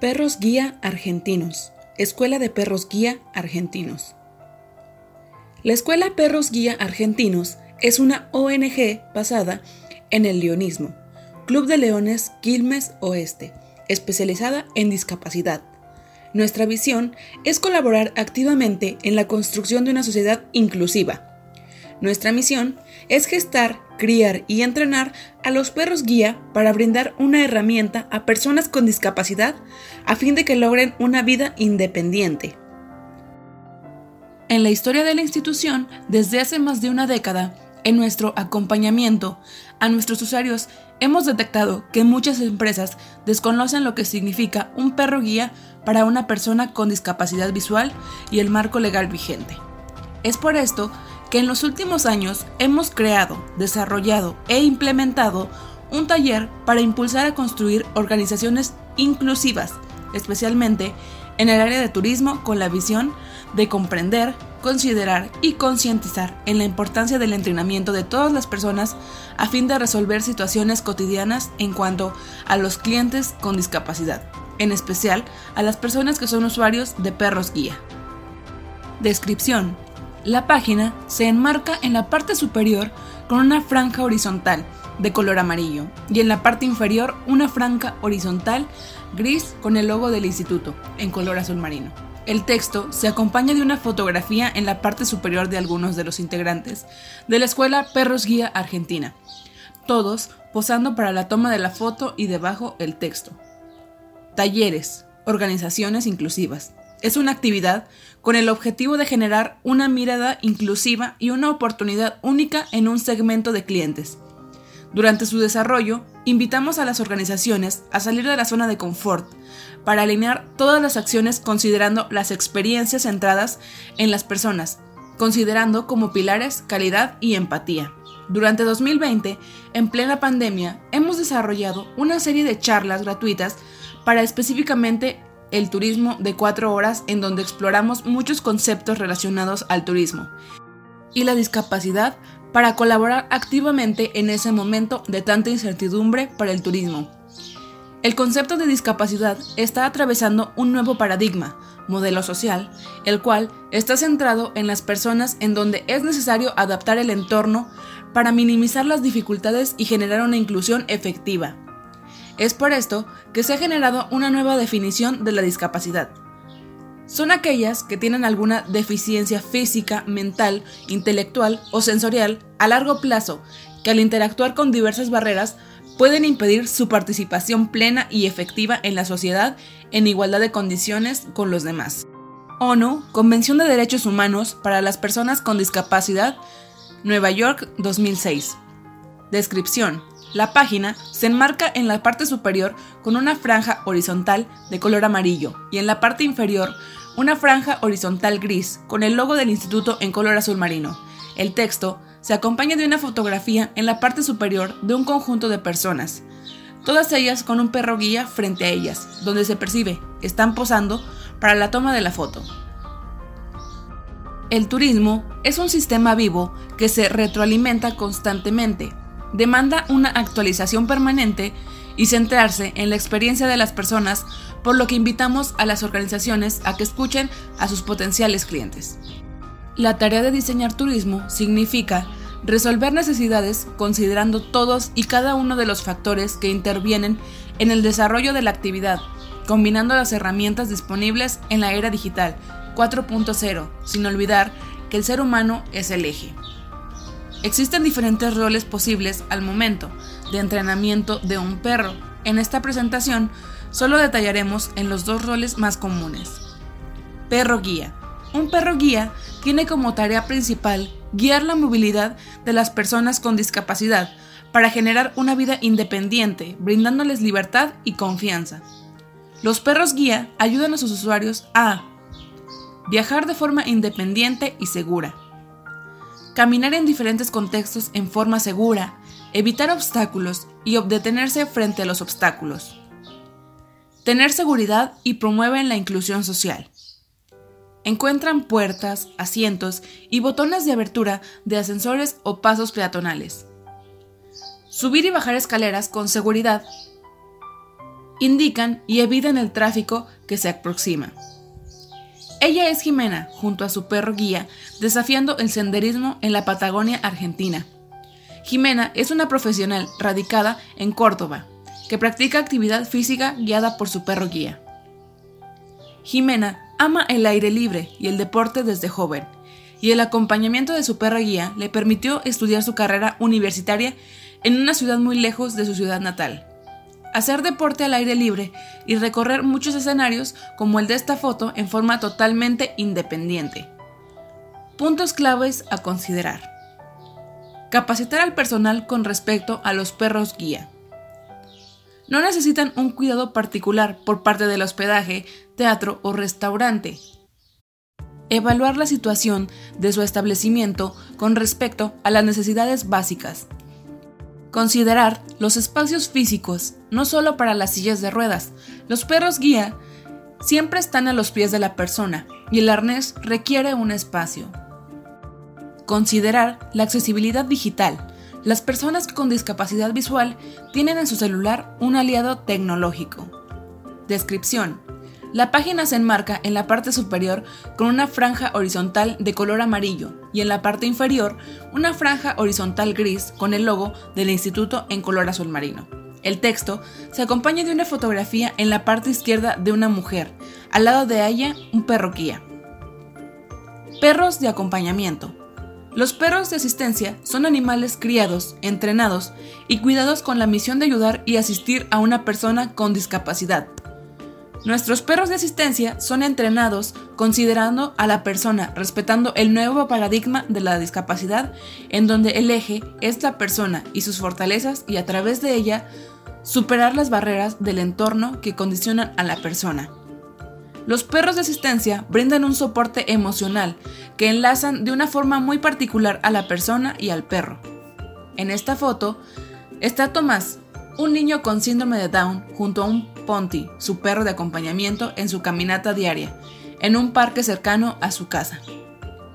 Perros Guía Argentinos. Escuela de Perros Guía Argentinos. La Escuela Perros Guía Argentinos es una ONG basada en el leonismo, Club de Leones Quilmes Oeste, especializada en discapacidad. Nuestra visión es colaborar activamente en la construcción de una sociedad inclusiva. Nuestra misión es gestar, criar y entrenar a los perros guía para brindar una herramienta a personas con discapacidad a fin de que logren una vida independiente. En la historia de la institución, desde hace más de una década, en nuestro acompañamiento a nuestros usuarios, hemos detectado que muchas empresas desconocen lo que significa un perro guía para una persona con discapacidad visual y el marco legal vigente. Es por esto que en los últimos años hemos creado, desarrollado e implementado un taller para impulsar a construir organizaciones inclusivas, especialmente en el área de turismo con la visión de comprender, considerar y concientizar en la importancia del entrenamiento de todas las personas a fin de resolver situaciones cotidianas en cuanto a los clientes con discapacidad, en especial a las personas que son usuarios de perros guía. Descripción. La página se enmarca en la parte superior con una franja horizontal de color amarillo y en la parte inferior una franja horizontal gris con el logo del instituto en color azul marino. El texto se acompaña de una fotografía en la parte superior de algunos de los integrantes de la escuela Perros Guía Argentina, todos posando para la toma de la foto y debajo el texto. Talleres, organizaciones inclusivas. Es una actividad con el objetivo de generar una mirada inclusiva y una oportunidad única en un segmento de clientes. Durante su desarrollo, invitamos a las organizaciones a salir de la zona de confort para alinear todas las acciones considerando las experiencias centradas en las personas, considerando como pilares calidad y empatía. Durante 2020, en plena pandemia, hemos desarrollado una serie de charlas gratuitas para específicamente el turismo de cuatro horas en donde exploramos muchos conceptos relacionados al turismo y la discapacidad para colaborar activamente en ese momento de tanta incertidumbre para el turismo. El concepto de discapacidad está atravesando un nuevo paradigma, modelo social, el cual está centrado en las personas en donde es necesario adaptar el entorno para minimizar las dificultades y generar una inclusión efectiva. Es por esto que se ha generado una nueva definición de la discapacidad. Son aquellas que tienen alguna deficiencia física, mental, intelectual o sensorial a largo plazo, que al interactuar con diversas barreras pueden impedir su participación plena y efectiva en la sociedad en igualdad de condiciones con los demás. ONU, Convención de Derechos Humanos para las Personas con Discapacidad, Nueva York 2006. Descripción. La página se enmarca en la parte superior con una franja horizontal de color amarillo y en la parte inferior una franja horizontal gris con el logo del instituto en color azul marino. El texto se acompaña de una fotografía en la parte superior de un conjunto de personas, todas ellas con un perro guía frente a ellas, donde se percibe están posando para la toma de la foto. El turismo es un sistema vivo que se retroalimenta constantemente, demanda una actualización permanente y centrarse en la experiencia de las personas, por lo que invitamos a las organizaciones a que escuchen a sus potenciales clientes. La tarea de diseñar turismo significa resolver necesidades considerando todos y cada uno de los factores que intervienen en el desarrollo de la actividad, combinando las herramientas disponibles en la era digital 4.0, sin olvidar que el ser humano es el eje. Existen diferentes roles posibles al momento de entrenamiento de un perro. En esta presentación solo detallaremos en los dos roles más comunes. Perro guía. Un perro guía tiene como tarea principal guiar la movilidad de las personas con discapacidad para generar una vida independiente, brindándoles libertad y confianza. Los perros guía ayudan a sus usuarios a viajar de forma independiente y segura, caminar en diferentes contextos en forma segura, evitar obstáculos y detenerse frente a los obstáculos, tener seguridad y promueven la inclusión social. Encuentran puertas, asientos y botones de abertura de ascensores o pasos peatonales. Subir y bajar escaleras con seguridad. indican y evitan el tráfico que se aproxima. Ella es Jimena, junto a su perro guía, desafiando el senderismo en la Patagonia Argentina. Jimena es una profesional radicada en Córdoba, que practica actividad física guiada por su perro guía. Jimena ama el aire libre y el deporte desde joven, y el acompañamiento de su perro guía le permitió estudiar su carrera universitaria en una ciudad muy lejos de su ciudad natal. Hacer deporte al aire libre y recorrer muchos escenarios como el de esta foto en forma totalmente independiente. Puntos claves a considerar. Capacitar al personal con respecto a los perros guía. No necesitan un cuidado particular por parte del hospedaje, teatro o restaurante. Evaluar la situación de su establecimiento con respecto a las necesidades básicas. Considerar los espacios físicos, no solo para las sillas de ruedas. Los perros guía siempre están a los pies de la persona y el arnés requiere un espacio. Considerar la accesibilidad digital. Las personas con discapacidad visual tienen en su celular un aliado tecnológico. Descripción. La página se enmarca en la parte superior con una franja horizontal de color amarillo y en la parte inferior una franja horizontal gris con el logo del instituto en color azul marino. El texto se acompaña de una fotografía en la parte izquierda de una mujer, al lado de ella un perro guía. Perros de acompañamiento. Los perros de asistencia son animales criados, entrenados y cuidados con la misión de ayudar y asistir a una persona con discapacidad, Nuestros perros de asistencia son entrenados considerando a la persona, respetando el nuevo paradigma de la discapacidad, en donde el eje es la persona y sus fortalezas y a través de ella superar las barreras del entorno que condicionan a la persona. Los perros de asistencia brindan un soporte emocional que enlazan de una forma muy particular a la persona y al perro. En esta foto está Tomás, un niño con síndrome de Down junto a un Ponty, su perro de acompañamiento, en su caminata diaria, en un parque cercano a su casa.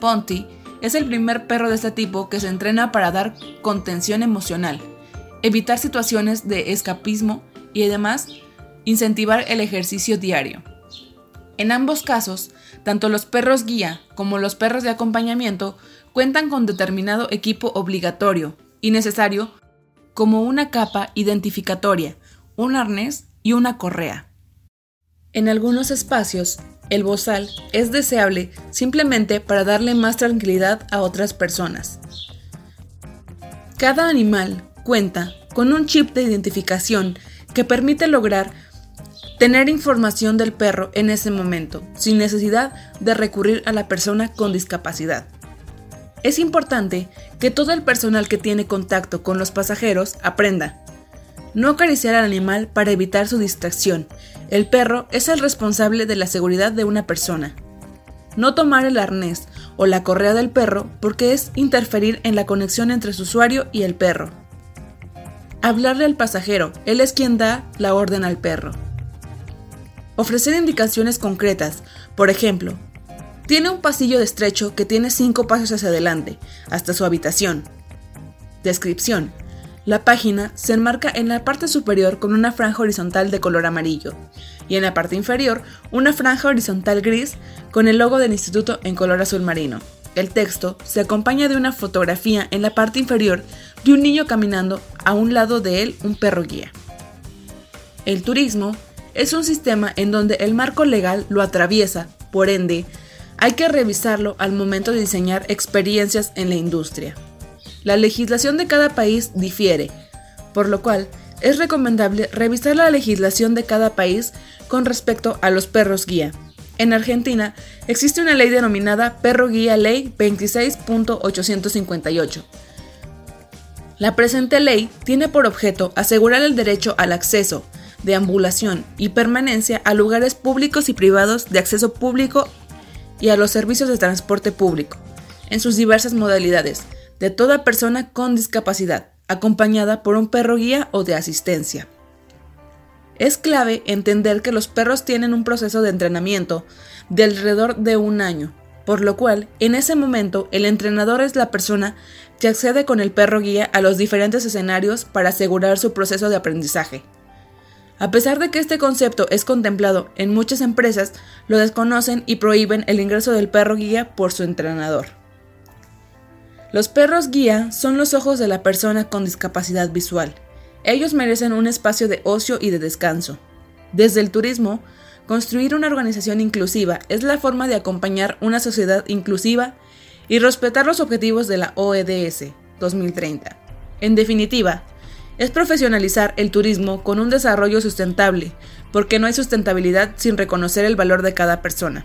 Ponty es el primer perro de este tipo que se entrena para dar contención emocional, evitar situaciones de escapismo y además incentivar el ejercicio diario. En ambos casos, tanto los perros guía como los perros de acompañamiento cuentan con determinado equipo obligatorio y necesario como una capa identificatoria, un arnés y una correa. En algunos espacios, el bozal es deseable simplemente para darle más tranquilidad a otras personas. Cada animal cuenta con un chip de identificación que permite lograr tener información del perro en ese momento, sin necesidad de recurrir a la persona con discapacidad. Es importante que todo el personal que tiene contacto con los pasajeros aprenda no acariciar al animal para evitar su distracción. El perro es el responsable de la seguridad de una persona. No tomar el arnés o la correa del perro porque es interferir en la conexión entre su usuario y el perro. Hablarle al pasajero, él es quien da la orden al perro. Ofrecer indicaciones concretas, por ejemplo, tiene un pasillo de estrecho que tiene cinco pasos hacia adelante, hasta su habitación. Descripción. La página se enmarca en la parte superior con una franja horizontal de color amarillo y en la parte inferior una franja horizontal gris con el logo del instituto en color azul marino. El texto se acompaña de una fotografía en la parte inferior de un niño caminando a un lado de él un perro guía. El turismo es un sistema en donde el marco legal lo atraviesa, por ende, hay que revisarlo al momento de diseñar experiencias en la industria. La legislación de cada país difiere, por lo cual es recomendable revisar la legislación de cada país con respecto a los perros guía. En Argentina existe una ley denominada Perro Guía Ley 26.858. La presente ley tiene por objeto asegurar el derecho al acceso, deambulación y permanencia a lugares públicos y privados de acceso público y a los servicios de transporte público, en sus diversas modalidades, de toda persona con discapacidad, acompañada por un perro guía o de asistencia. Es clave entender que los perros tienen un proceso de entrenamiento de alrededor de un año, por lo cual en ese momento el entrenador es la persona que accede con el perro guía a los diferentes escenarios para asegurar su proceso de aprendizaje. A pesar de que este concepto es contemplado en muchas empresas, lo desconocen y prohíben el ingreso del perro guía por su entrenador. Los perros guía son los ojos de la persona con discapacidad visual. Ellos merecen un espacio de ocio y de descanso. Desde el turismo, construir una organización inclusiva es la forma de acompañar una sociedad inclusiva y respetar los objetivos de la OEDS 2030. En definitiva, es profesionalizar el turismo con un desarrollo sustentable, porque no hay sustentabilidad sin reconocer el valor de cada persona.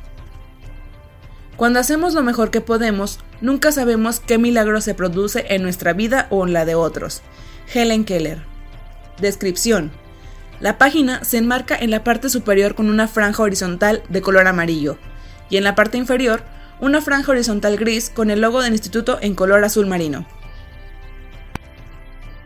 Cuando hacemos lo mejor que podemos, nunca sabemos qué milagro se produce en nuestra vida o en la de otros. Helen Keller. Descripción. La página se enmarca en la parte superior con una franja horizontal de color amarillo y en la parte inferior una franja horizontal gris con el logo del instituto en color azul marino.